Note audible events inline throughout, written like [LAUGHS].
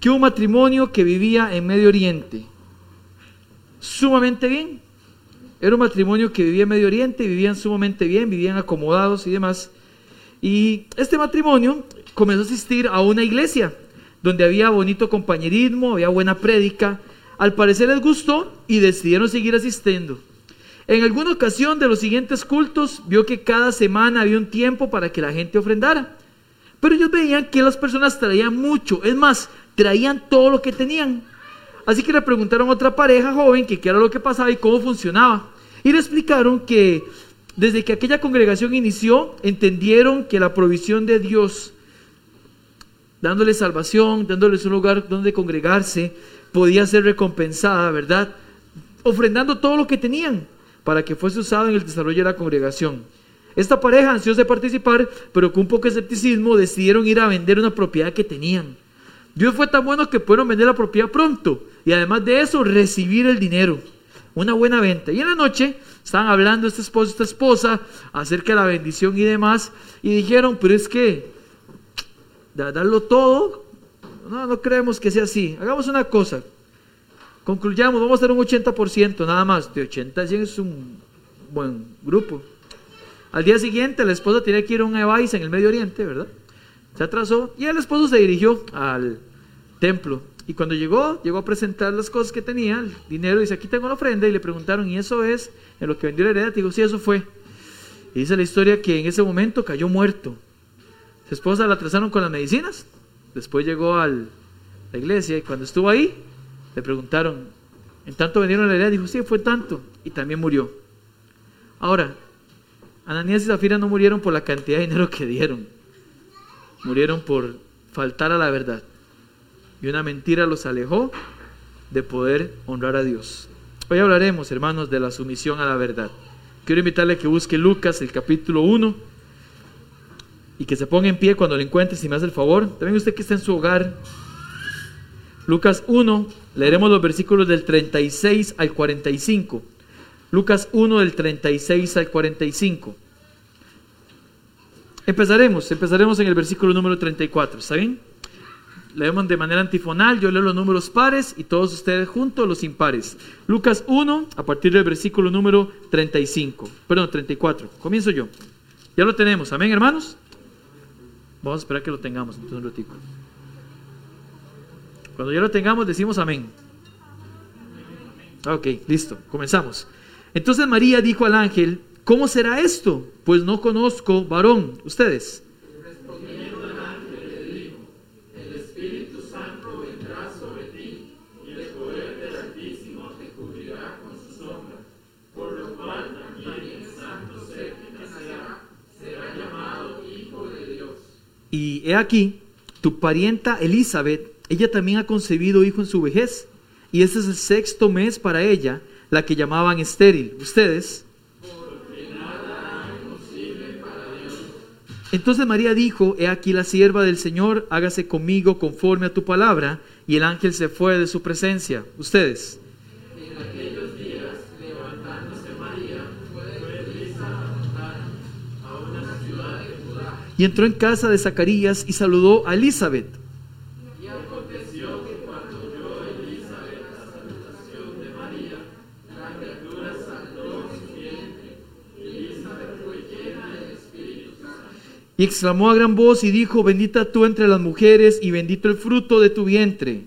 que un matrimonio que vivía en Medio Oriente, sumamente bien, era un matrimonio que vivía en Medio Oriente, vivían sumamente bien, vivían acomodados y demás. Y este matrimonio comenzó a asistir a una iglesia donde había bonito compañerismo, había buena prédica. Al parecer les gustó y decidieron seguir asistiendo. En alguna ocasión de los siguientes cultos vio que cada semana había un tiempo para que la gente ofrendara. Pero ellos veían que las personas traían mucho, es más, traían todo lo que tenían. Así que le preguntaron a otra pareja joven que qué era lo que pasaba y cómo funcionaba. Y le explicaron que desde que aquella congregación inició, entendieron que la provisión de Dios, dándoles salvación, dándoles un lugar donde congregarse, podía ser recompensada, ¿verdad? Ofrendando todo lo que tenían para que fuese usado en el desarrollo de la congregación. Esta pareja, ansiosa de participar, pero con un poco de escepticismo, decidieron ir a vender una propiedad que tenían. Dios fue tan bueno que pudieron vender la propiedad pronto y además de eso recibir el dinero. Una buena venta. Y en la noche estaban hablando este esposo y esta esposa acerca de la bendición y demás y dijeron, pero es que darlo todo, no, no creemos que sea así. Hagamos una cosa. Concluyamos, vamos a hacer un 80% nada más. De 80 a 100 es un buen grupo. Al día siguiente la esposa tenía que ir a un Evais en el Medio Oriente, ¿verdad? Se atrasó y el esposo se dirigió al templo. Y cuando llegó, llegó a presentar las cosas que tenía, el dinero, dice, aquí tengo la ofrenda, y le preguntaron, ¿y eso es en lo que vendió la heredad? Digo, sí, eso fue. Y dice la historia que en ese momento cayó muerto. Su esposa la atrasaron con las medicinas, después llegó a la iglesia y cuando estuvo ahí, le preguntaron, ¿en tanto vendieron la heredad? Dijo, sí, fue tanto, y también murió. Ahora, Ananías y Zafira no murieron por la cantidad de dinero que dieron, murieron por faltar a la verdad y una mentira los alejó de poder honrar a Dios. Hoy hablaremos, hermanos, de la sumisión a la verdad. Quiero invitarle a que busque Lucas, el capítulo 1, y que se ponga en pie cuando lo encuentre, si me hace el favor. También usted que está en su hogar. Lucas 1, leeremos los versículos del 36 al 45. Lucas 1 del 36 al 45. Empezaremos, empezaremos en el versículo número 34, ¿está bien? Leemos de manera antifonal, yo leo los números pares y todos ustedes juntos los impares. Lucas 1, a partir del versículo número 35, perdón, 34. Comienzo yo. Ya lo tenemos, amén hermanos. Vamos a esperar que lo tengamos entonces un ratito. Cuando ya lo tengamos decimos amén. Ok, listo, comenzamos. Entonces María dijo al ángel, ¿cómo será esto? Pues no conozco varón, ustedes. Y he aquí, tu parienta Elizabeth, ella también ha concebido hijo en su vejez, y este es el sexto mes para ella, la que llamaban estéril. ¿Ustedes? Entonces María dijo, he aquí la sierva del Señor, hágase conmigo conforme a tu palabra, y el ángel se fue de su presencia. ¿Ustedes? Y entró en casa de Zacarías y saludó a Elizabeth. Y exclamó a gran voz y dijo, bendita tú entre las mujeres y bendito el fruto de tu vientre.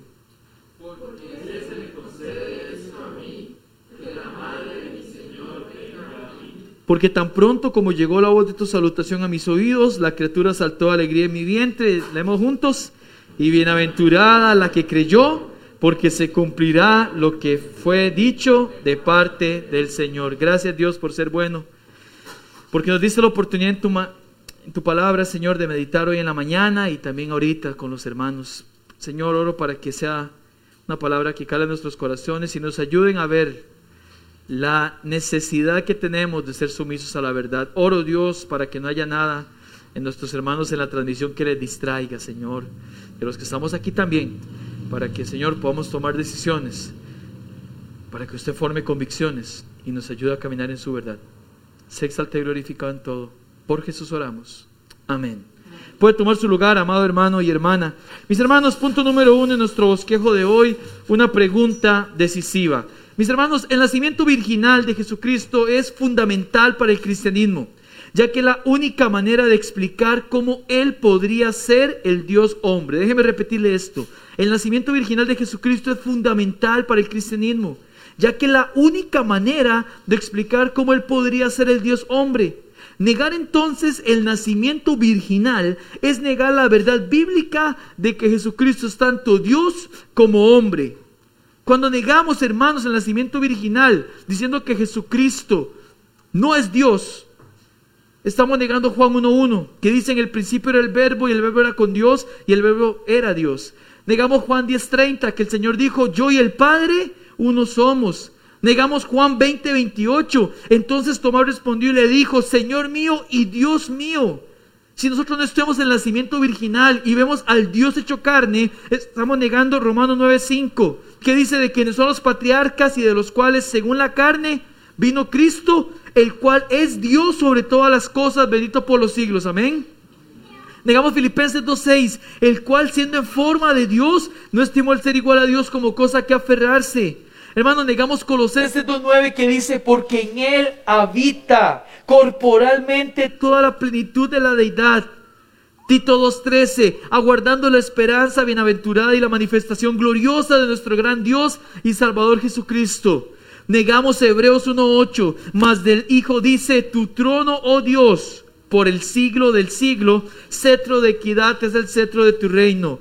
Porque tan pronto como llegó la voz de tu salutación a mis oídos, la criatura saltó de alegría en mi vientre. Leemos juntos. Y bienaventurada la que creyó, porque se cumplirá lo que fue dicho de parte del Señor. Gracias Dios por ser bueno. Porque nos diste la oportunidad en tu, palabra, Señor, de meditar hoy en la mañana y también ahorita con los hermanos. Señor, oro para que sea una palabra que cale en nuestros corazones y nos ayuden a ver la necesidad que tenemos de ser sumisos a la verdad. Oro Dios para que no haya nada en nuestros hermanos en la transmisión que les distraiga, Señor. Y los que estamos aquí también, para que, Señor, podamos tomar decisiones, para que usted forme convicciones y nos ayude a caminar en su verdad. Se exalta y glorificado en todo. Por Jesús oramos. Amén. Puede tomar su lugar, amado hermano y hermana. Mis hermanos, punto número uno en nuestro bosquejo de hoy, una pregunta decisiva. Mis hermanos, el nacimiento virginal de Jesucristo es fundamental para el cristianismo, ya que la única manera de explicar cómo Él podría ser el Dios hombre. Déjeme repetirle esto. El nacimiento virginal de Jesucristo es fundamental para el cristianismo, ya que la única manera de explicar cómo Él podría ser el Dios hombre. Negar entonces el nacimiento virginal es negar la verdad bíblica de que Jesucristo es tanto Dios como hombre. Cuando negamos, hermanos, el nacimiento virginal, diciendo que Jesucristo no es Dios, estamos negando Juan 1.1, que dice en el principio era el verbo y el verbo era con Dios y el verbo era Dios. Negamos Juan 10.30, que el Señor dijo, yo y el Padre uno somos. Negamos Juan 20.28. Entonces Tomás respondió y le dijo, Señor mío y Dios mío. Si nosotros no estemos en el nacimiento virginal y vemos al Dios hecho carne, estamos negando Romanos 9:5, que dice de quienes son los patriarcas y de los cuales según la carne vino Cristo, el cual es Dios sobre todas las cosas, bendito por los siglos. Amén. Negamos Filipenses 2.6, el cual siendo en forma de Dios, no estimó el ser igual a Dios como cosa que aferrarse. Hermano, negamos Colosenses 2.9 que dice, porque en Él habita corporalmente toda la plenitud de la deidad. Tito 2.13, aguardando la esperanza bienaventurada y la manifestación gloriosa de nuestro gran Dios y Salvador Jesucristo. Negamos Hebreos 1.8, mas del Hijo dice, tu trono, oh Dios, por el siglo del siglo, cetro de equidad es el cetro de tu reino.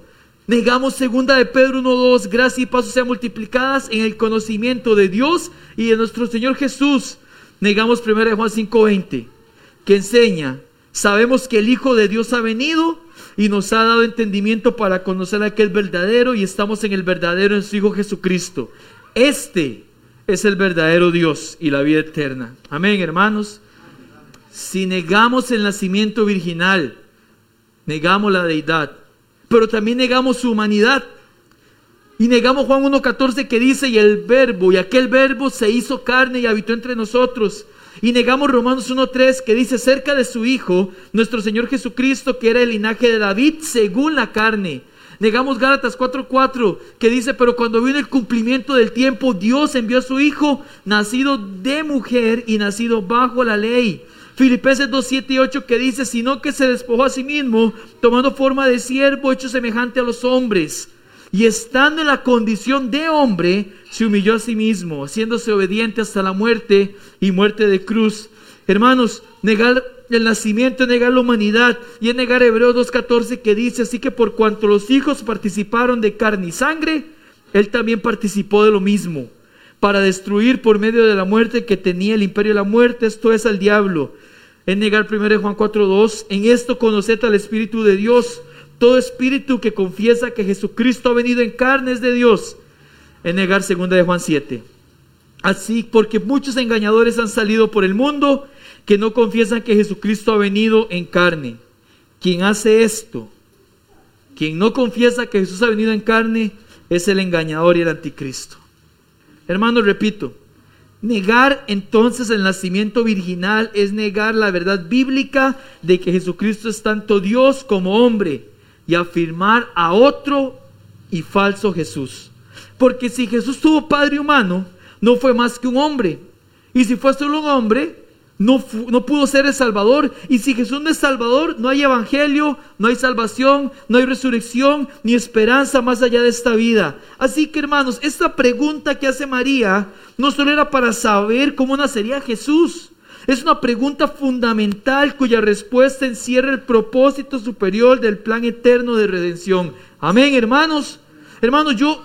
Negamos segunda de Pedro 1.2, gracia y paso sean multiplicadas en el conocimiento de Dios y de nuestro Señor Jesús. Negamos primera de Juan 5.20, que enseña, sabemos que el Hijo de Dios ha venido y nos ha dado entendimiento para conocer a aquel verdadero y estamos en el verdadero en su Hijo Jesucristo. Este es el verdadero Dios y la vida eterna. Amén, hermanos. Si negamos el nacimiento virginal, negamos la deidad, pero también negamos su humanidad. Y negamos Juan 1.14 que dice, y el verbo, y aquel verbo se hizo carne y habitó entre nosotros. Y negamos Romanos 1.3 que dice cerca de su Hijo, nuestro Señor Jesucristo, que era el linaje de David según la carne. Negamos Gálatas 4.4 que dice, pero cuando vino el cumplimiento del tiempo, Dios envió a su Hijo, nacido de mujer y nacido bajo la ley Filipenses 2, 7 y 8 que dice, sino que se despojó a sí mismo, tomando forma de siervo, hecho semejante a los hombres. Y estando en la condición de hombre, se humilló a sí mismo, haciéndose obediente hasta la muerte y muerte de cruz. Hermanos, negar el nacimiento negar la humanidad y es negar Hebreos 2.14 que dice, así que por cuanto los hijos participaron de carne y sangre, él también participó de lo mismo, para destruir por medio de la muerte que tenía el imperio de la muerte, esto es al diablo en negar 1 Juan 4.2. En esto conoced al Espíritu de Dios. Todo espíritu que confiesa que Jesucristo ha venido en carne es de Dios. En negar 2 de Juan 7. Así, porque muchos engañadores han salido por el mundo que no confiesan que Jesucristo ha venido en carne. Quien hace esto, quien no confiesa que Jesús ha venido en carne, es el engañador y el anticristo. Hermanos, repito, Negar entonces el nacimiento virginal es negar la verdad bíblica de que Jesucristo es tanto Dios como hombre y afirmar a otro y falso Jesús. Porque si Jesús tuvo padre humano, no fue más que un hombre. Y si fue solo un hombre, no, no, pudo ser el Salvador. Y si Jesús no es Salvador, no hay evangelio, no hay salvación, no hay resurrección, ni esperanza más allá de esta vida. Así que hermanos, esta pregunta que hace María no solo era para saber cómo nacería Jesús. Es una pregunta fundamental cuya respuesta encierra el propósito superior del plan eterno de redención. Amén, hermanos. Hermanos, yo,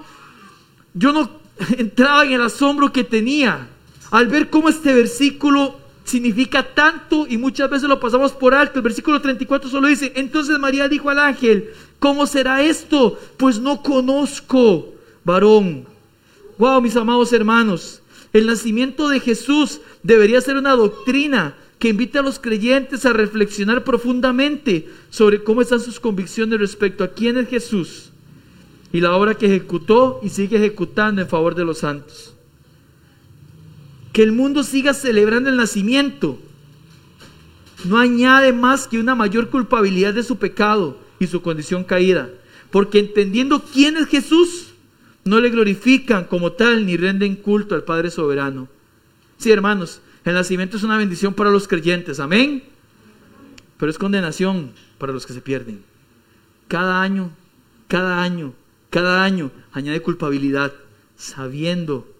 yo no [LAUGHS] entraba en el asombro que tenía al ver cómo este versículo significa tanto y muchas veces lo pasamos por alto. El versículo 34 solo dice, entonces María dijo al ángel, ¿cómo será esto? Pues no conozco varón. Wow, mis amados hermanos, el nacimiento de Jesús debería ser una doctrina que invite a los creyentes a reflexionar profundamente sobre cómo están sus convicciones respecto a quién es Jesús y la obra que ejecutó y sigue ejecutando en favor de los santos. Que el mundo siga celebrando el nacimiento no añade más que una mayor culpabilidad de su pecado y su condición caída, porque entendiendo quién es Jesús, no le glorifican como tal ni renden culto al Padre soberano. Sí, hermanos, el nacimiento es una bendición para los creyentes, amén. Pero es condenación para los que se pierden. Cada año, cada año, cada año añade culpabilidad, sabiendo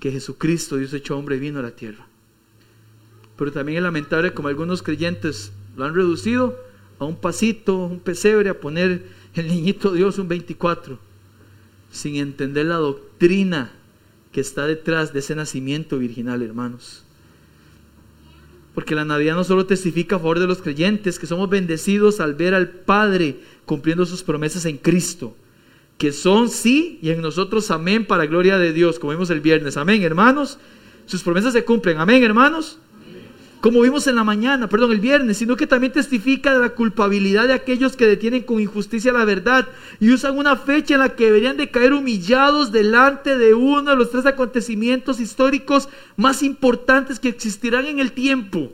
que Jesucristo, Dios hecho hombre, vino a la tierra. Pero también es lamentable como algunos creyentes lo han reducido a un pasito, un pesebre, a poner el niñito Dios un 24, sin entender la doctrina que está detrás de ese nacimiento virginal, hermanos. Porque la Navidad no solo testifica a favor de los creyentes, que somos bendecidos al ver al Padre cumpliendo sus promesas en Cristo, que son sí y en nosotros amén para gloria de Dios, como vimos el viernes. Amén, hermanos. Sus promesas se cumplen. Amén, hermanos como vimos en la mañana, perdón, el viernes, sino que también testifica de la culpabilidad de aquellos que detienen con injusticia la verdad y usan una fecha en la que deberían de caer humillados delante de uno de los tres acontecimientos históricos más importantes que existirán en el tiempo,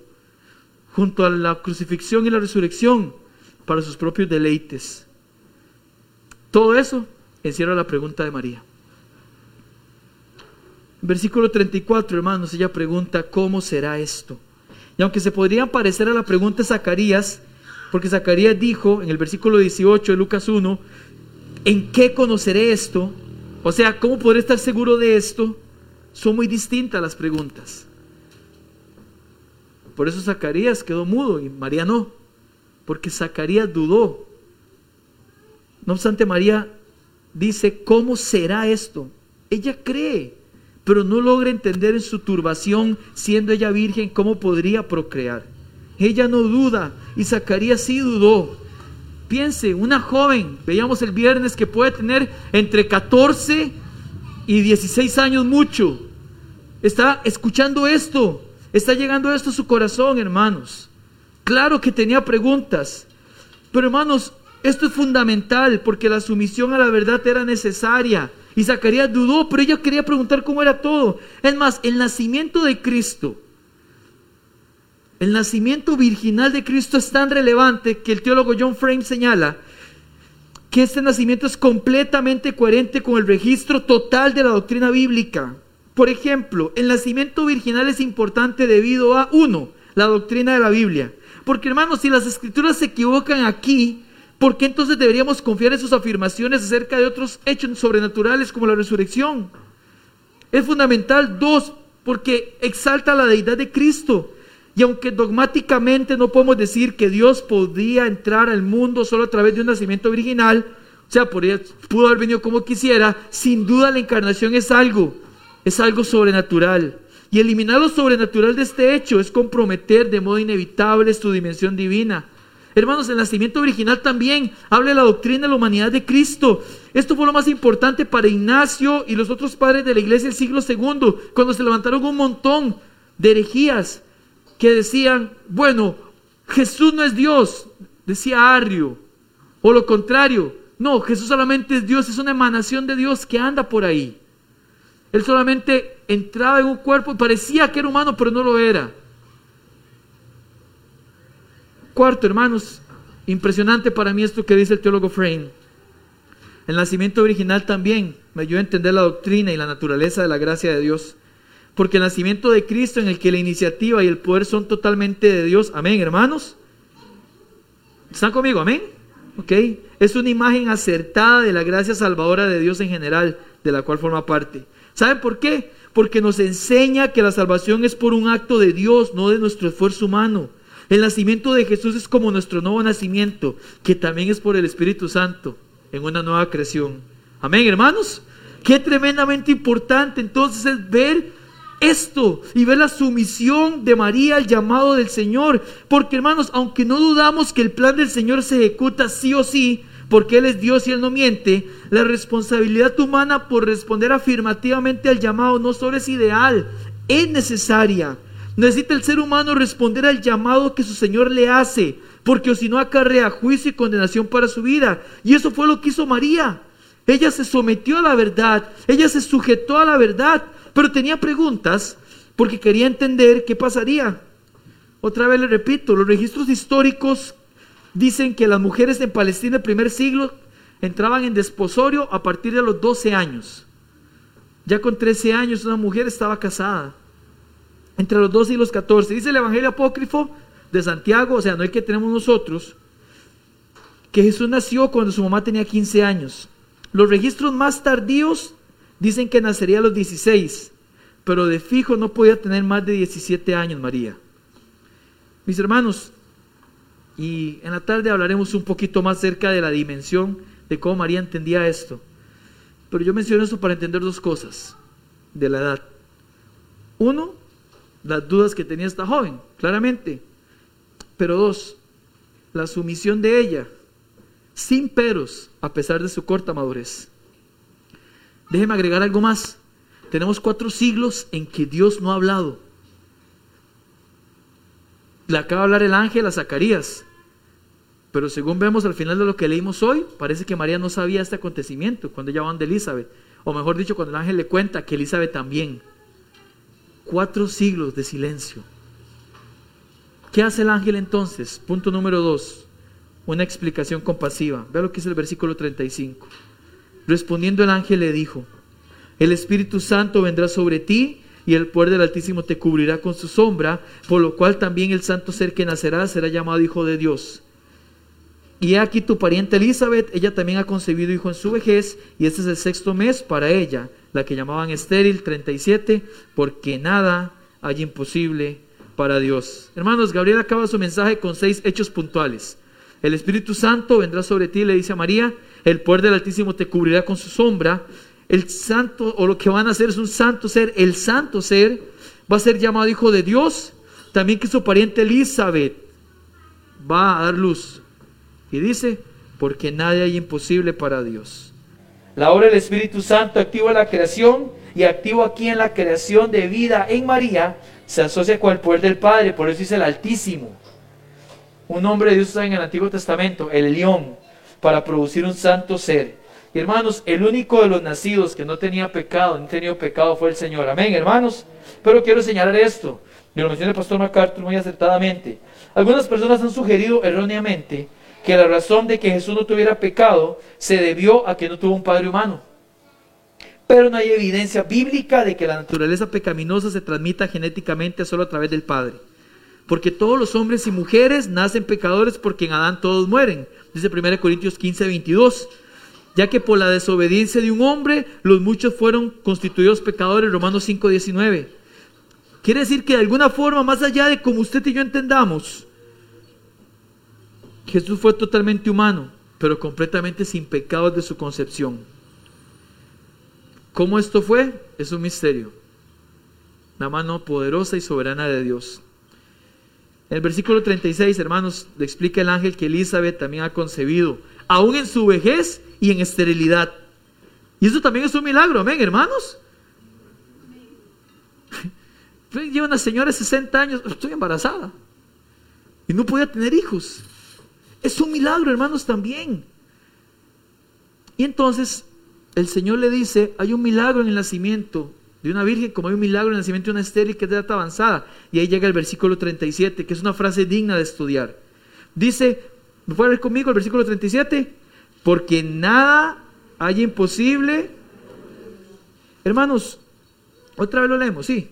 junto a la crucifixión y la resurrección, para sus propios deleites. Todo eso encierra la pregunta de María. Versículo 34, hermanos, ella pregunta, ¿cómo será esto? Y aunque se podrían parecer a la pregunta de Zacarías, porque Zacarías dijo en el versículo 18 de Lucas 1, ¿en qué conoceré esto? O sea, ¿cómo podré estar seguro de esto? Son muy distintas las preguntas. Por eso Zacarías quedó mudo y María no, porque Zacarías dudó. No obstante, María dice, ¿cómo será esto? Ella cree pero no logra entender en su turbación, siendo ella virgen, cómo podría procrear. Ella no duda y Zacarías sí dudó. Piense, una joven, veíamos el viernes que puede tener entre 14 y 16 años mucho. Está escuchando esto, está llegando esto a su corazón, hermanos. Claro que tenía preguntas, pero hermanos, esto es fundamental porque la sumisión a la verdad era necesaria. Y Zacarías dudó, pero ella quería preguntar cómo era todo. Es más, el nacimiento de Cristo, el nacimiento virginal de Cristo es tan relevante que el teólogo John Frame señala que este nacimiento es completamente coherente con el registro total de la doctrina bíblica. Por ejemplo, el nacimiento virginal es importante debido a, uno, la doctrina de la Biblia. Porque hermanos, si las escrituras se equivocan aquí, ¿Por qué entonces deberíamos confiar en sus afirmaciones acerca de otros hechos sobrenaturales como la resurrección? Es fundamental, dos, porque exalta la deidad de Cristo. Y aunque dogmáticamente no podemos decir que Dios podía entrar al mundo solo a través de un nacimiento original, o sea, pudo haber venido como quisiera, sin duda la encarnación es algo, es algo sobrenatural. Y eliminar lo sobrenatural de este hecho es comprometer de modo inevitable su dimensión divina. Hermanos, el nacimiento original también habla de la doctrina de la humanidad de Cristo. Esto fue lo más importante para Ignacio y los otros padres de la iglesia del siglo II, cuando se levantaron un montón de herejías que decían, bueno, Jesús no es Dios, decía Arrio, o lo contrario, no, Jesús solamente es Dios, es una emanación de Dios que anda por ahí. Él solamente entraba en un cuerpo y parecía que era humano, pero no lo era. Cuarto, hermanos, impresionante para mí esto que dice el teólogo Frame. El nacimiento original también me ayuda a entender la doctrina y la naturaleza de la gracia de Dios. Porque el nacimiento de Cristo en el que la iniciativa y el poder son totalmente de Dios. Amén, hermanos. ¿Están conmigo? Amén. Ok. Es una imagen acertada de la gracia salvadora de Dios en general, de la cual forma parte. ¿Saben por qué? Porque nos enseña que la salvación es por un acto de Dios, no de nuestro esfuerzo humano. El nacimiento de Jesús es como nuestro nuevo nacimiento, que también es por el Espíritu Santo, en una nueva creación. Amén, hermanos. Qué tremendamente importante entonces es ver esto y ver la sumisión de María al llamado del Señor. Porque hermanos, aunque no dudamos que el plan del Señor se ejecuta sí o sí, porque Él es Dios y Él no miente, la responsabilidad humana por responder afirmativamente al llamado no solo es ideal, es necesaria. Necesita el ser humano responder al llamado que su Señor le hace, porque si no acarrea juicio y condenación para su vida. Y eso fue lo que hizo María. Ella se sometió a la verdad, ella se sujetó a la verdad, pero tenía preguntas porque quería entender qué pasaría. Otra vez le repito, los registros históricos dicen que las mujeres en Palestina del primer siglo entraban en desposorio a partir de los 12 años. Ya con 13 años una mujer estaba casada. Entre los 12 y los 14. Dice el Evangelio apócrifo de Santiago, o sea, no el que tenemos nosotros, que Jesús nació cuando su mamá tenía 15 años. Los registros más tardíos dicen que nacería a los 16, pero de fijo no podía tener más de 17 años María. Mis hermanos, y en la tarde hablaremos un poquito más cerca de la dimensión de cómo María entendía esto. Pero yo menciono esto para entender dos cosas de la edad. Uno, las dudas que tenía esta joven, claramente. Pero dos, la sumisión de ella, sin peros, a pesar de su corta madurez. Déjeme agregar algo más. Tenemos cuatro siglos en que Dios no ha hablado. Le acaba de hablar el ángel a Zacarías. Pero según vemos al final de lo que leímos hoy, parece que María no sabía este acontecimiento cuando ella van de Elizabeth. O mejor dicho, cuando el ángel le cuenta que Elizabeth también. Cuatro siglos de silencio. ¿Qué hace el ángel entonces? Punto número dos. Una explicación compasiva. Vea lo que es el versículo 35. Respondiendo el ángel le dijo, el Espíritu Santo vendrá sobre ti y el poder del Altísimo te cubrirá con su sombra, por lo cual también el santo ser que nacerá será llamado Hijo de Dios. Y aquí tu pariente Elizabeth, ella también ha concebido hijo en su vejez, y este es el sexto mes para ella, la que llamaban estéril, 37, porque nada hay imposible para Dios. Hermanos, Gabriel acaba su mensaje con seis hechos puntuales. El Espíritu Santo vendrá sobre ti, le dice a María, el poder del Altísimo te cubrirá con su sombra, el santo, o lo que van a hacer es un santo ser, el santo ser va a ser llamado hijo de Dios, también que su pariente Elizabeth va a dar luz. Y dice, porque nadie hay imposible para Dios. La obra del Espíritu Santo activa la creación y activo aquí en la creación de vida en María se asocia con el poder del Padre, por eso dice el Altísimo. Un nombre de Dios está en el Antiguo Testamento, el león, para producir un santo ser. Y hermanos, el único de los nacidos que no tenía pecado, no tenía pecado fue el Señor. Amén, hermanos. Pero quiero señalar esto, y lo menciona el pastor MacArthur muy acertadamente. Algunas personas han sugerido erróneamente que la razón de que Jesús no tuviera pecado se debió a que no tuvo un padre humano. Pero no hay evidencia bíblica de que la naturaleza pecaminosa se transmita genéticamente solo a través del Padre. Porque todos los hombres y mujeres nacen pecadores porque en Adán todos mueren. Dice 1 Corintios 15, 22. Ya que por la desobediencia de un hombre, los muchos fueron constituidos pecadores. Romanos 5, 19. Quiere decir que de alguna forma, más allá de como usted y yo entendamos, Jesús fue totalmente humano, pero completamente sin pecados de su concepción. ¿Cómo esto fue? Es un misterio. La mano poderosa y soberana de Dios. En el versículo 36, hermanos, le explica el ángel que Elizabeth también ha concebido, aún en su vejez y en esterilidad. Y eso también es un milagro, amén, hermanos. [LAUGHS] Lleva una señora de 60 años, estoy embarazada. Y no podía tener hijos. Es un milagro, hermanos, también. Y entonces el Señor le dice, hay un milagro en el nacimiento de una virgen, como hay un milagro en el nacimiento de una estéril que es de edad avanzada. Y ahí llega el versículo 37, que es una frase digna de estudiar. Dice, ¿me puede ver conmigo el versículo 37? Porque nada hay imposible. Hermanos, otra vez lo leemos, sí.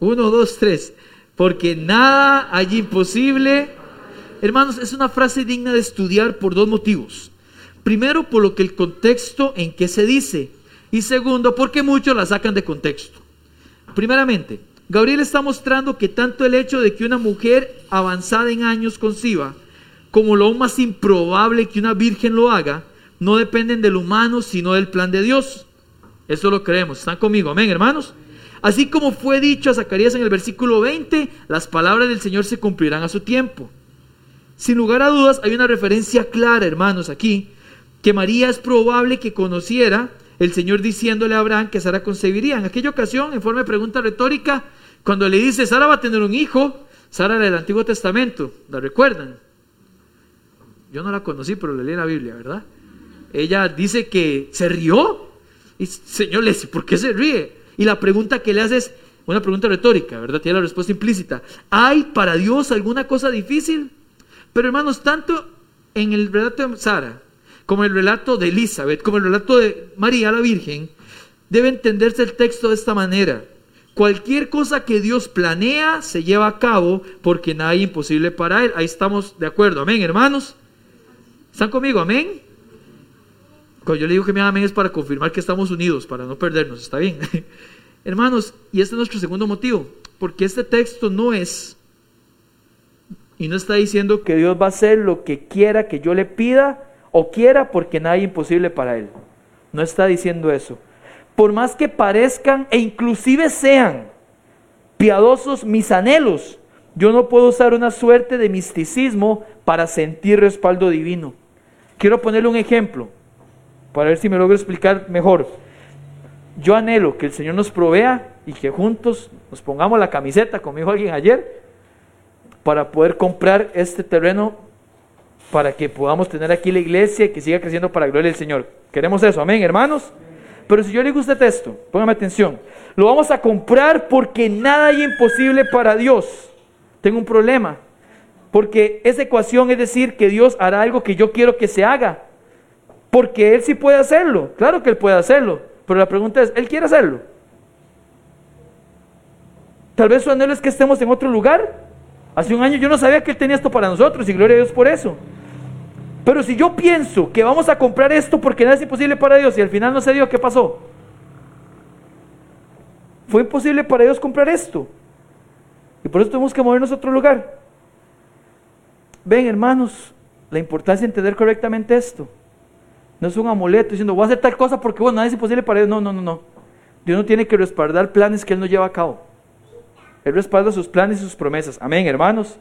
Uno, dos, tres. Porque nada hay imposible Hermanos, es una frase digna de estudiar por dos motivos. Primero, por lo que el contexto en que se dice. Y segundo, porque muchos la sacan de contexto. Primeramente, Gabriel está mostrando que tanto el hecho de que una mujer avanzada en años conciba, como lo más improbable que una virgen lo haga, no dependen del humano, sino del plan de Dios. Eso lo creemos. ¿Están conmigo? Amén, hermanos. Así como fue dicho a Zacarías en el versículo 20, las palabras del Señor se cumplirán a su tiempo. Sin lugar a dudas, hay una referencia clara, hermanos, aquí, que María es probable que conociera el Señor diciéndole a Abraham que Sara concebiría. En aquella ocasión, en forma de pregunta retórica, cuando le dice, Sara va a tener un hijo, Sara del Antiguo Testamento, ¿la recuerdan? Yo no la conocí, pero le leí la Biblia, ¿verdad? Ella dice que se rió. Y Señor le dice, ¿por qué se ríe? Y la pregunta que le hace es una pregunta retórica, ¿verdad? Tiene la respuesta implícita. ¿Hay para Dios alguna cosa difícil? Pero hermanos, tanto en el relato de Sara, como en el relato de Elizabeth, como el relato de María la Virgen, debe entenderse el texto de esta manera. Cualquier cosa que Dios planea se lleva a cabo porque nada es imposible para Él. Ahí estamos de acuerdo. Amén, hermanos. ¿Están conmigo? Amén. Cuando yo le digo que me amén es para confirmar que estamos unidos, para no perdernos. ¿Está bien? [LAUGHS] hermanos, y este es nuestro segundo motivo. Porque este texto no es, y no está diciendo que Dios va a hacer lo que quiera que yo le pida o quiera porque nada es imposible para Él. No está diciendo eso por más que parezcan e inclusive sean piadosos mis anhelos, yo no puedo usar una suerte de misticismo para sentir respaldo divino. Quiero ponerle un ejemplo para ver si me logro explicar mejor. Yo anhelo que el Señor nos provea y que juntos nos pongamos la camiseta, como dijo alguien ayer, para poder comprar este terreno para que podamos tener aquí la iglesia y que siga creciendo para la gloria del Señor. Queremos eso, amén, hermanos. Pero si yo le gusta esto, póngame atención, lo vamos a comprar porque nada hay imposible para Dios. Tengo un problema, porque esa ecuación es decir que Dios hará algo que yo quiero que se haga, porque Él sí puede hacerlo, claro que Él puede hacerlo, pero la pregunta es, ¿Él quiere hacerlo? Tal vez su anhelo es que estemos en otro lugar. Hace un año yo no sabía que Él tenía esto para nosotros y gloria a Dios por eso. Pero si yo pienso que vamos a comprar esto porque nada es imposible para Dios y al final no se dio, ¿qué pasó? Fue imposible para Dios comprar esto. Y por eso tuvimos que movernos a otro lugar. Ven, hermanos, la importancia de entender correctamente esto. No es un amuleto diciendo, voy a hacer tal cosa porque, bueno, nada es imposible para Dios. No, no, no, no. Dios no tiene que respaldar planes que Él no lleva a cabo. Él respalda sus planes y sus promesas. Amén, hermanos.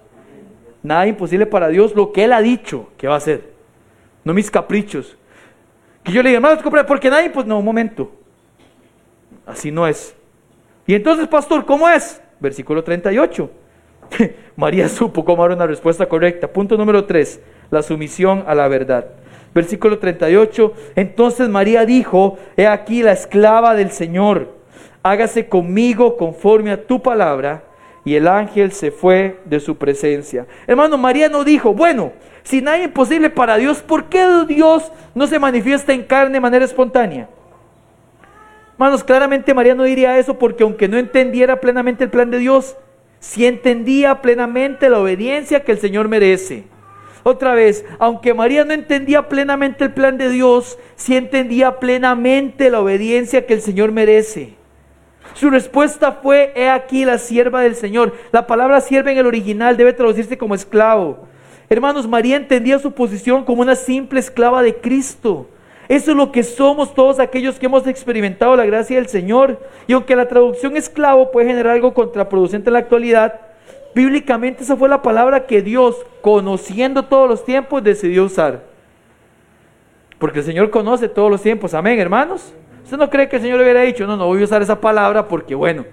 Nada imposible para Dios lo que Él ha dicho que va a hacer no mis caprichos. Que yo le diga, hermano, porque nadie, pues no, un momento. Así no es. Y entonces, pastor, ¿cómo es? Versículo 38. [LAUGHS] María supo cómo dar una respuesta correcta. Punto número 3, la sumisión a la verdad. Versículo 38, entonces María dijo, he aquí la esclava del Señor, hágase conmigo conforme a tu palabra. Y el ángel se fue de su presencia. Hermano, María no dijo, bueno, si nada es imposible para Dios, ¿por qué Dios no se manifiesta en carne de manera espontánea? Hermanos, claramente María no diría eso porque aunque no entendiera plenamente el plan de Dios, sí entendía plenamente la obediencia que el Señor merece. Otra vez, aunque María no entendía plenamente el plan de Dios, sí entendía plenamente la obediencia que el Señor merece. Su respuesta fue, he aquí la sierva del Señor. La palabra sierva en el original debe traducirse como esclavo. Hermanos, María entendía su posición como una simple esclava de Cristo. Eso es lo que somos todos aquellos que hemos experimentado la gracia del Señor. Y aunque la traducción esclavo puede generar algo contraproducente en la actualidad, bíblicamente esa fue la palabra que Dios, conociendo todos los tiempos, decidió usar. Porque el Señor conoce todos los tiempos. Amén, hermanos. ¿Usted no cree que el Señor hubiera dicho, no, no voy a usar esa palabra porque, bueno,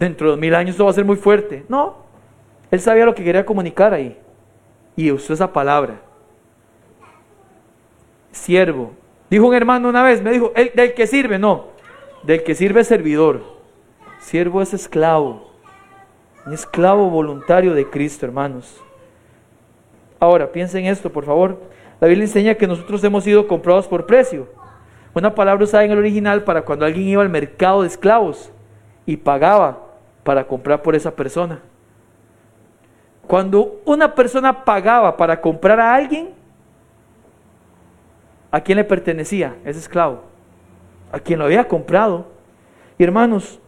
dentro de mil años esto va a ser muy fuerte? No. Él sabía lo que quería comunicar ahí y usó esa palabra. Siervo. Dijo un hermano una vez, me dijo, el, del que sirve, no, del que sirve servidor. Siervo es esclavo, un esclavo voluntario de Cristo, hermanos. Ahora, piensen esto, por favor. La Biblia enseña que nosotros hemos sido comprados por precio. Una palabra usada en el original para cuando alguien iba al mercado de esclavos y pagaba para comprar por esa persona. Cuando una persona pagaba para comprar a alguien, ¿a quién le pertenecía ese esclavo? A quien lo había comprado. Y hermanos,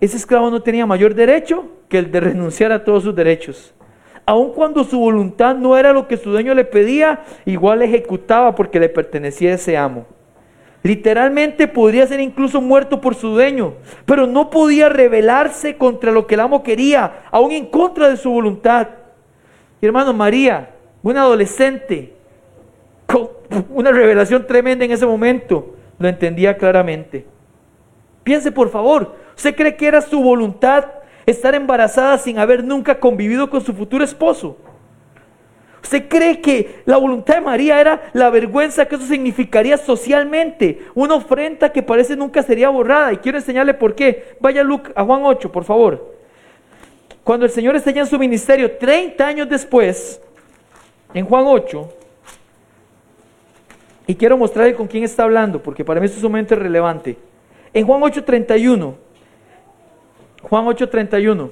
ese esclavo no tenía mayor derecho que el de renunciar a todos sus derechos. Aun cuando su voluntad no era lo que su dueño le pedía, igual ejecutaba porque le pertenecía ese amo. Literalmente podría ser incluso muerto por su dueño, pero no podía rebelarse contra lo que el amo quería, aún en contra de su voluntad. Hermano, María, una adolescente, con una revelación tremenda en ese momento, lo entendía claramente. Piense por favor, ¿usted cree que era su voluntad estar embarazada sin haber nunca convivido con su futuro esposo? ¿Usted cree que la voluntad de María era la vergüenza que eso significaría socialmente? Una ofrenda que parece nunca sería borrada. Y quiero enseñarle por qué. Vaya Luke, a Juan 8, por favor. Cuando el Señor está en su ministerio, 30 años después, en Juan 8, y quiero mostrarle con quién está hablando, porque para mí esto es sumamente relevante. En Juan 8:31, Juan 8:31,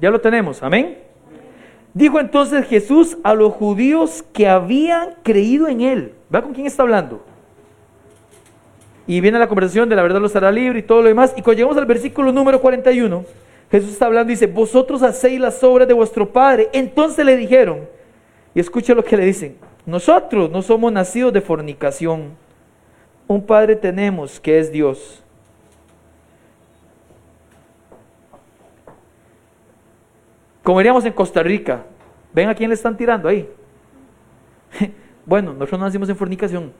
ya lo tenemos, amén. Dijo entonces Jesús a los judíos que habían creído en él. ¿Va con quién está hablando? Y viene la conversación de la verdad los hará libre y todo lo demás. Y cuando llegamos al versículo número 41, Jesús está hablando y dice, vosotros hacéis las obras de vuestro Padre. Entonces le dijeron, y escucha lo que le dicen, nosotros no somos nacidos de fornicación. Un Padre tenemos que es Dios. Como diríamos en Costa Rica, ven a quién le están tirando ahí. [LAUGHS] Bueno, nosotros no nacimos en fornicación.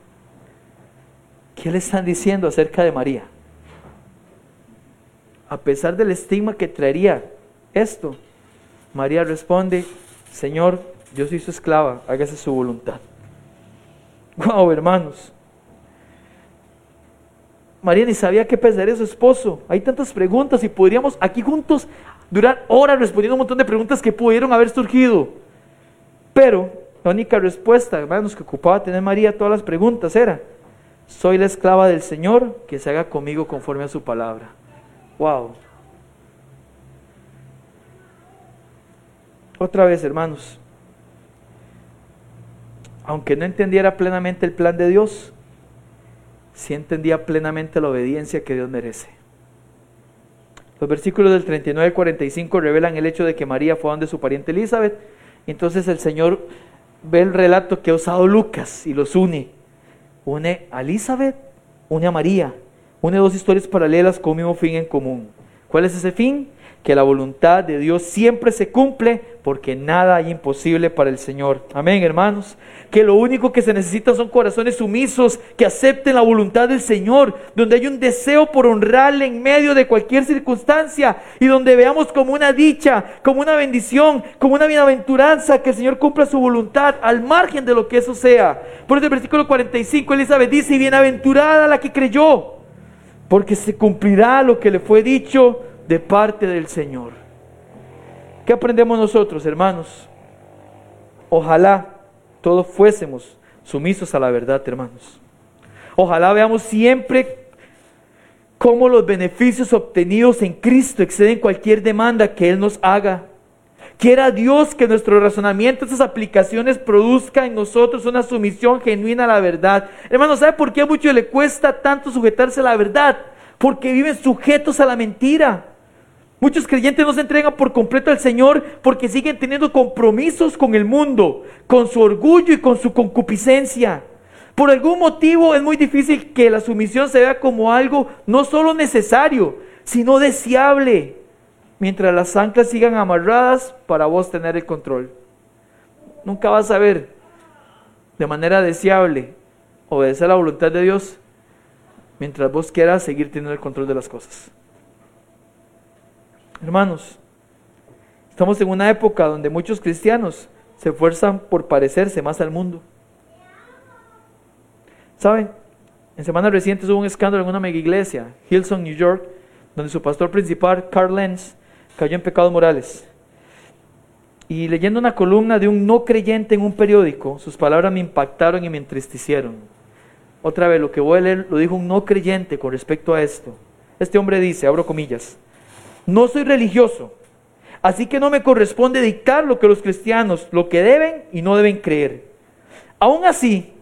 ¿Qué le están diciendo acerca de María? A pesar del estigma que traería esto, María responde, Señor, yo soy su esclava, hágase su voluntad. [LAUGHS] Wow, hermanos. María ni sabía qué pensaría su esposo. Hay tantas preguntas y podríamos aquí juntos durar horas respondiendo un montón de preguntas que pudieron haber surgido. Pero la única respuesta, hermanos, que ocupaba tener María todas las preguntas era, soy la esclava del Señor, que se haga conmigo conforme a su palabra. Wow. Otra vez, hermanos, aunque no entendiera plenamente el plan de Dios, sí entendía plenamente la obediencia que Dios merece. Los versículos del 39 al 45 revelan el hecho de que María fue donde su pariente Elizabeth. Entonces el Señor ve el relato que ha usado Lucas y los une. Une a Elizabeth, une a María, une dos historias paralelas con un mismo fin en común. ¿Cuál es ese fin? que la voluntad de Dios siempre se cumple porque nada hay imposible para el Señor. Amén, hermanos. Que lo único que se necesita son corazones sumisos que acepten la voluntad del Señor, donde hay un deseo por honrarle en medio de cualquier circunstancia y donde veamos como una dicha, como una bendición, como una bienaventuranza que el Señor cumpla su voluntad al margen de lo que eso sea. Por eso el versículo 45 Elizabeth dice, bienaventurada la que creyó, porque se cumplirá lo que le fue dicho de parte del Señor. ¿Qué aprendemos nosotros, hermanos? Ojalá todos fuésemos sumisos a la verdad, hermanos. Ojalá veamos siempre cómo los beneficios obtenidos en Cristo exceden cualquier demanda que Él nos haga. Quiera Dios que nuestro razonamiento, esas aplicaciones produzca en nosotros una sumisión genuina a la verdad. Hermanos, ¿sabe por qué a muchos le cuesta tanto sujetarse a la verdad? Porque viven sujetos a la mentira. Muchos creyentes no se entregan por completo al Señor porque siguen teniendo compromisos con el mundo, con su orgullo y con su concupiscencia. Por algún motivo es muy difícil que la sumisión se vea como algo no solo necesario, sino deseable, mientras las anclas sigan amarradas para vos tener el control. Nunca vas a ver de manera deseable obedecer la voluntad de Dios mientras vos quieras seguir teniendo el control de las cosas. Hermanos, estamos en una época donde muchos cristianos se esfuerzan por parecerse más al mundo. ¿Saben? En semanas recientes hubo un escándalo en una mega iglesia, Hillsong, New York, donde su pastor principal, Carl Lenz, cayó en pecados morales. Y leyendo una columna de un no creyente en un periódico, sus palabras me impactaron y me entristecieron. Otra vez, lo que voy a leer lo dijo un no creyente con respecto a esto. Este hombre dice, abro comillas, no soy religioso, así que no me corresponde dictar lo que los cristianos, lo que deben y no deben creer. Aún así,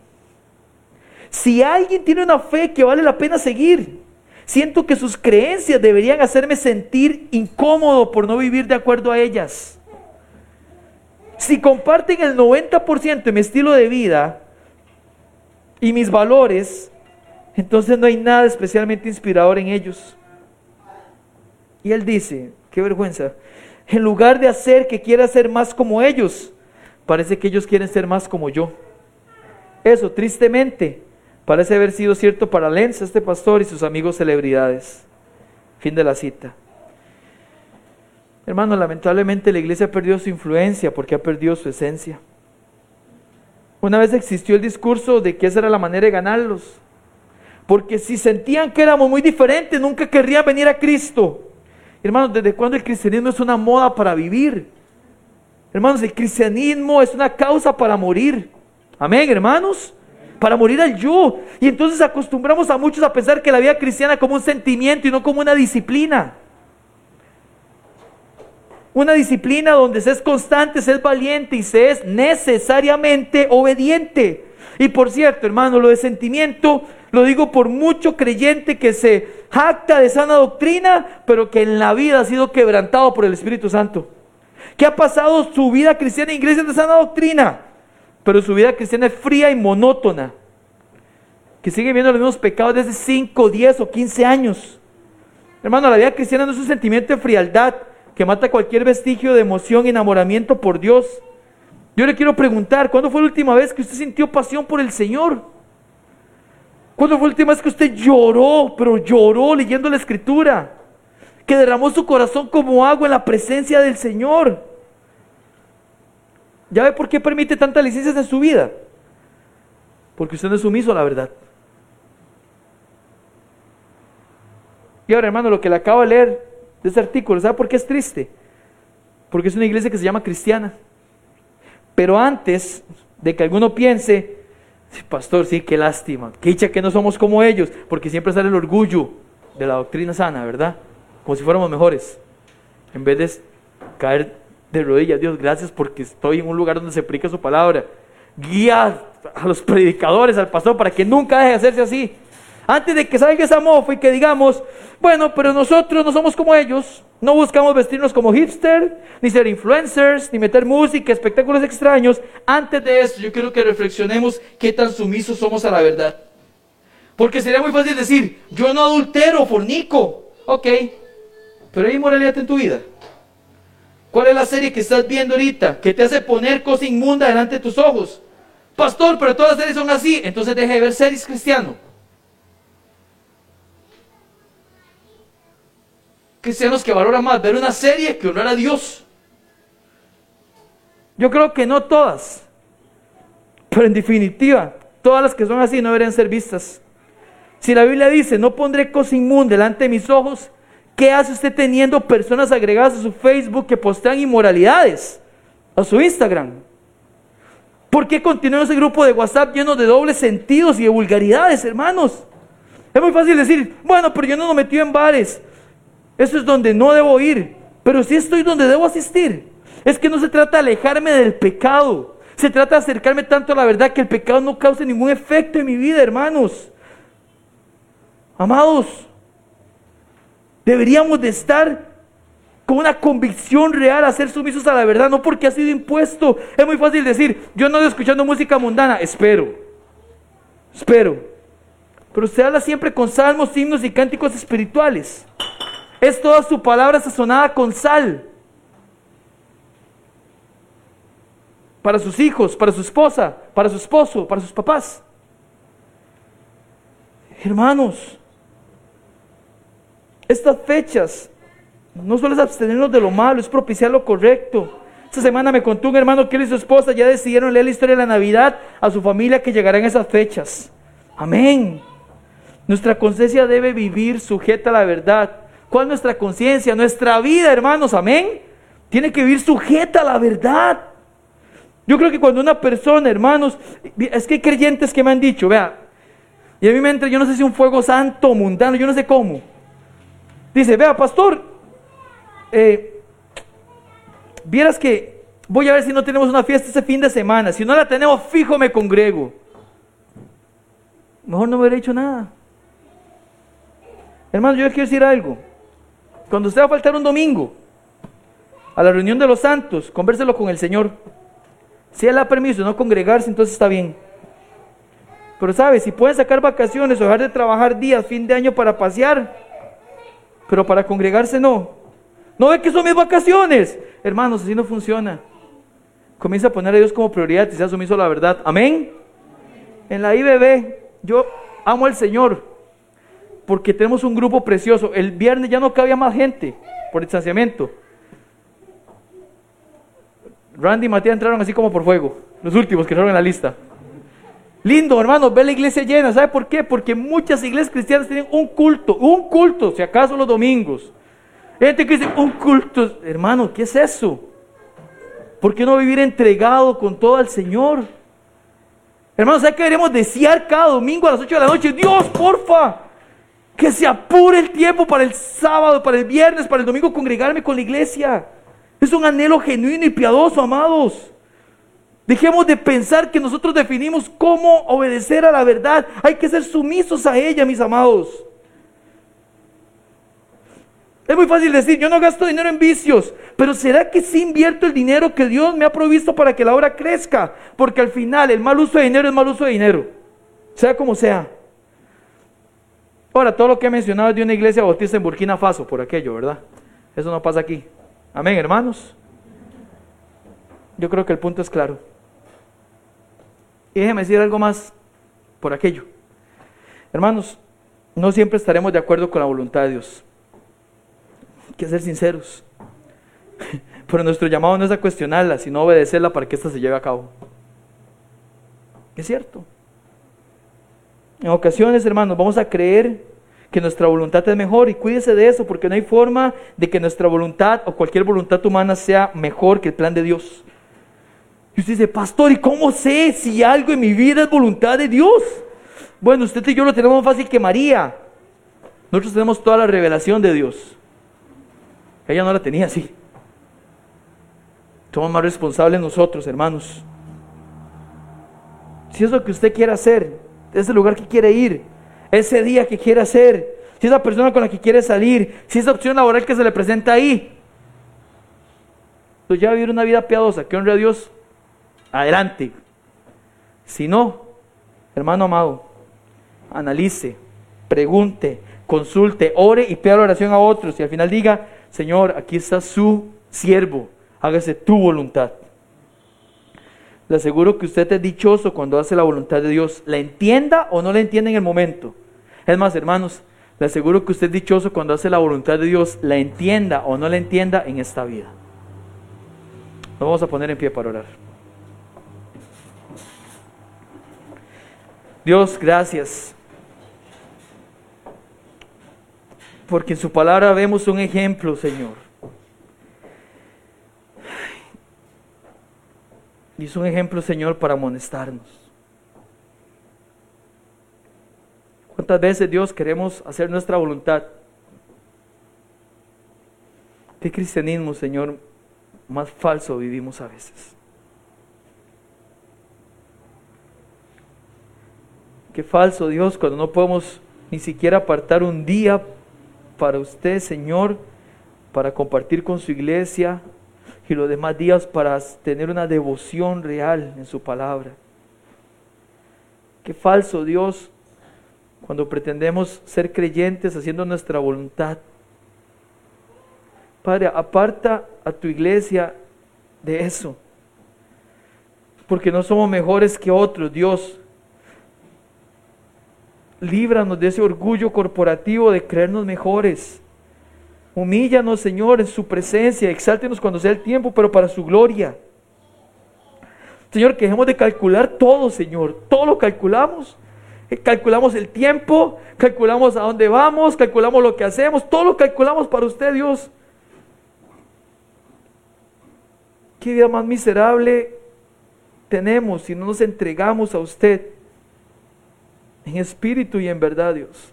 si alguien tiene una fe que vale la pena seguir, siento que sus creencias deberían hacerme sentir incómodo por no vivir de acuerdo a ellas. Si comparten el 90% de mi estilo de vida, y mis valores, entonces no hay nada especialmente inspirador en ellos. Y él dice, qué vergüenza, en lugar de hacer que quiera ser más como ellos, parece que ellos quieren ser más como yo. Eso, tristemente, parece haber sido cierto para Lenz, este pastor y sus amigos celebridades. Fin de la cita. Hermano, lamentablemente la iglesia perdió su influencia porque ha perdido su esencia. Una vez existió el discurso de que esa era la manera de ganarlos. Porque si sentían que éramos muy diferentes, nunca querrían venir a Cristo. Hermanos, ¿desde cuándo el cristianismo es una moda para vivir? Hermanos, el cristianismo es una causa para morir. Amén, hermanos. Para morir al yo. Y entonces acostumbramos a muchos a pensar que la vida cristiana como un sentimiento y no como una disciplina. Una disciplina donde se es constante, se es valiente y se es necesariamente obediente. Y por cierto, hermano, lo de sentimiento lo digo por mucho creyente que se jacta de sana doctrina, pero que en la vida ha sido quebrantado por el Espíritu Santo. Que ha pasado su vida cristiana en iglesia de sana doctrina, pero su vida cristiana es fría y monótona. Que sigue viendo los mismos pecados desde 5, 10 o 15 años. Hermano, la vida cristiana no es un sentimiento de frialdad que mata cualquier vestigio de emoción y enamoramiento por Dios. Yo le quiero preguntar, ¿cuándo fue la última vez que usted sintió pasión por el Señor? ¿Cuándo fue la última vez que usted lloró, pero lloró leyendo la escritura? Que derramó su corazón como agua en la presencia del Señor. ¿Ya ve por qué permite tantas licencias en su vida? Porque usted no es sumiso a la verdad. Y ahora, hermano, lo que le acabo de leer de ese artículo, ¿sabe por qué es triste? Porque es una iglesia que se llama cristiana. Pero antes de que alguno piense, pastor, sí, qué lástima, qué dicha que no somos como ellos, porque siempre sale el orgullo de la doctrina sana, ¿verdad? Como si fuéramos mejores. En vez de caer de rodillas, Dios, gracias porque estoy en un lugar donde se predica su palabra. Guía a los predicadores, al pastor, para que nunca deje de hacerse así. Antes de que salga esa mofa y que digamos, bueno, pero nosotros no somos como ellos, no buscamos vestirnos como hipster, ni ser influencers, ni meter música, espectáculos extraños. Antes de eso, yo quiero que reflexionemos qué tan sumisos somos a la verdad. Porque sería muy fácil decir, yo no adultero, fornico. Ok, pero hay inmoralidad en tu vida. ¿Cuál es la serie que estás viendo ahorita que te hace poner cosa inmunda delante de tus ojos? Pastor, pero todas las series son así. Entonces deje de ver series cristiano. Cristianos que valoran más ver una serie que honrar a Dios. Yo creo que no todas, pero en definitiva, todas las que son así no deberían ser vistas. Si la Biblia dice, no pondré cosa inmunda delante de mis ojos, ¿qué hace usted teniendo personas agregadas a su Facebook que postean inmoralidades? A su Instagram. ¿Por qué continúa ese grupo de WhatsApp lleno de dobles sentidos y de vulgaridades, hermanos? Es muy fácil decir, bueno, pero yo no lo metí en bares. Eso es donde no debo ir, pero sí estoy donde debo asistir. Es que no se trata de alejarme del pecado, se trata de acercarme tanto a la verdad que el pecado no cause ningún efecto en mi vida, hermanos. Amados, deberíamos de estar con una convicción real a ser sumisos a la verdad, no porque ha sido impuesto. Es muy fácil decir, yo no estoy escuchando música mundana, espero, espero. Pero usted habla siempre con salmos, himnos y cánticos espirituales. Es toda su palabra sazonada con sal. Para sus hijos, para su esposa, para su esposo, para sus papás. Hermanos, estas fechas no solo es abstenernos de lo malo, es propiciar lo correcto. Esta semana me contó un hermano que él y su esposa ya decidieron leer la historia de la Navidad a su familia que llegará en esas fechas. Amén. Nuestra conciencia debe vivir sujeta a la verdad. ¿Cuál es nuestra conciencia? Nuestra vida, hermanos, amén. Tiene que vivir sujeta a la verdad. Yo creo que cuando una persona, hermanos, es que hay creyentes que me han dicho, vea, y a mí me entra, yo no sé si un fuego santo, mundano, yo no sé cómo. Dice, vea, pastor, eh, vieras que voy a ver si no tenemos una fiesta ese fin de semana. Si no la tenemos, fijo me congrego. Mejor no me hubiera dicho nada. Hermanos, yo quiero decir algo. Cuando usted va a faltar un domingo a la reunión de los santos, convérselo con el Señor. Si Él ha permiso no congregarse, entonces está bien. Pero sabes, si pueden sacar vacaciones o dejar de trabajar días, fin de año para pasear, pero para congregarse no. No ve que son mis vacaciones. Hermanos, así no funciona. Comienza a poner a Dios como prioridad y sea sumiso a la verdad. Amén. En la IBB, yo amo al Señor porque tenemos un grupo precioso. El viernes ya no cabía más gente por distanciamiento. Randy y Matías entraron así como por fuego, los últimos que entraron en la lista. Lindo, hermano, ve la iglesia llena. ¿Sabe por qué? Porque muchas iglesias cristianas tienen un culto, un culto, si acaso los domingos. Gente que dice, un culto, hermano, ¿qué es eso? ¿Por qué no vivir entregado con todo al Señor? Hermano, ¿sabe qué queremos desear cada domingo a las 8 de la noche? Dios, porfa, que se apure el tiempo para el sábado, para el viernes, para el domingo congregarme con la iglesia. Es un anhelo genuino y piadoso, amados. Dejemos de pensar que nosotros definimos cómo obedecer a la verdad. Hay que ser sumisos a ella, mis amados. Es muy fácil decir, yo no gasto dinero en vicios, pero ¿será que sí invierto el dinero que Dios me ha provisto para que la obra crezca? Porque al final el mal uso de dinero es mal uso de dinero, sea como sea. Ahora, todo lo que he mencionado es de una iglesia bautista en Burkina Faso, por aquello, ¿verdad? Eso no pasa aquí. Amén, hermanos. Yo creo que el punto es claro. Y déjeme decir algo más por aquello. Hermanos, no siempre estaremos de acuerdo con la voluntad de Dios. Hay que ser sinceros. [LAUGHS] Pero nuestro llamado no es a cuestionarla, sino a obedecerla para que ésta se lleve a cabo. Es cierto. En ocasiones, hermanos, vamos a creer que nuestra voluntad es mejor y cuídese de eso porque no hay forma de que nuestra voluntad o cualquier voluntad humana sea mejor que el plan de Dios. Y usted dice, pastor, ¿y cómo sé si algo en mi vida es voluntad de Dios? Bueno, usted y yo lo tenemos más fácil que María. Nosotros tenemos toda la revelación de Dios. Ella no la tenía así. Somos más responsables nosotros, hermanos. Si es lo que usted quiere hacer, es el lugar que quiere ir, ese día que quiere hacer, si es la persona con la que quiere salir, si es la opción laboral que se le presenta ahí, pues ya vivir una vida piadosa, que honre a Dios, adelante. Si no, hermano amado, analice, pregunte, consulte, ore y pida la oración a otros y al final diga, Señor, aquí está su siervo, hágase tu voluntad. Le aseguro que usted es dichoso cuando hace la voluntad de Dios, la entienda o no la entienda en el momento. Es más, hermanos, le aseguro que usted es dichoso cuando hace la voluntad de Dios, la entienda o no la entienda en esta vida. Nos vamos a poner en pie para orar. Dios, gracias. Porque en su palabra vemos un ejemplo, Señor. Y es un ejemplo, Señor, para amonestarnos. ¿Cuántas veces, Dios, queremos hacer nuestra voluntad? ¿Qué cristianismo, Señor, más falso vivimos a veces? Qué falso, Dios, cuando no podemos ni siquiera apartar un día para usted, Señor, para compartir con su iglesia y los demás días para tener una devoción real en su palabra. Qué falso, Dios, cuando pretendemos ser creyentes haciendo nuestra voluntad. Padre, aparta a tu iglesia de eso, porque no somos mejores que otros, Dios líbranos de ese orgullo corporativo de creernos mejores. Humíllanos, Señor, en su presencia, exáltenos cuando sea el tiempo, pero para su gloria. Señor, que dejemos de calcular todo, Señor. Todo lo calculamos. Eh, calculamos el tiempo, calculamos a dónde vamos, calculamos lo que hacemos, todo lo calculamos para usted, Dios. Qué vida más miserable tenemos si no nos entregamos a usted en espíritu y en verdad, Dios.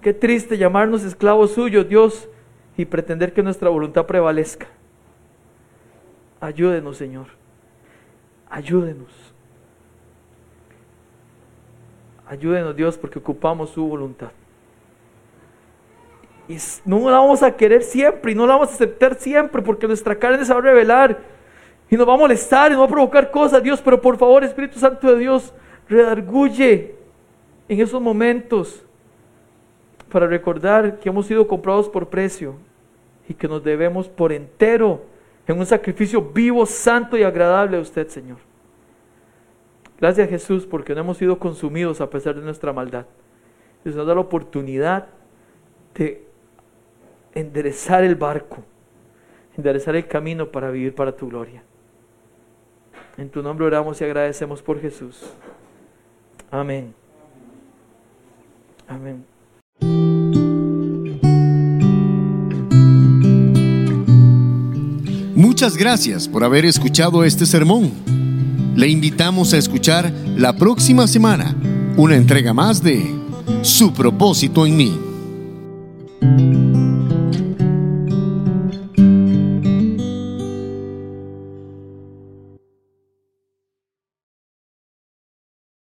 Qué triste llamarnos esclavos suyos, Dios, y pretender que nuestra voluntad prevalezca. Ayúdenos, Señor. Ayúdenos. Ayúdenos, Dios, porque ocupamos su voluntad. Y no la vamos a querer siempre y no la vamos a aceptar siempre porque nuestra carne se va a revelar Y nos va a molestar y nos va a provocar cosas, Dios, pero por favor, Espíritu Santo de Dios, redarguye en esos momentos para recordar que hemos sido comprados por precio y que nos debemos por entero en un sacrificio vivo, santo y agradable a usted, Señor. Gracias Jesús porque no hemos sido consumidos a pesar de nuestra maldad. Dios nos da la oportunidad de enderezar el barco, enderezar el camino para vivir para tu gloria. En tu nombre oramos y agradecemos por Jesús. Amén. Amén. Muchas gracias por haber escuchado este sermón. Le invitamos a escuchar la próxima semana una entrega más de Su propósito en mí.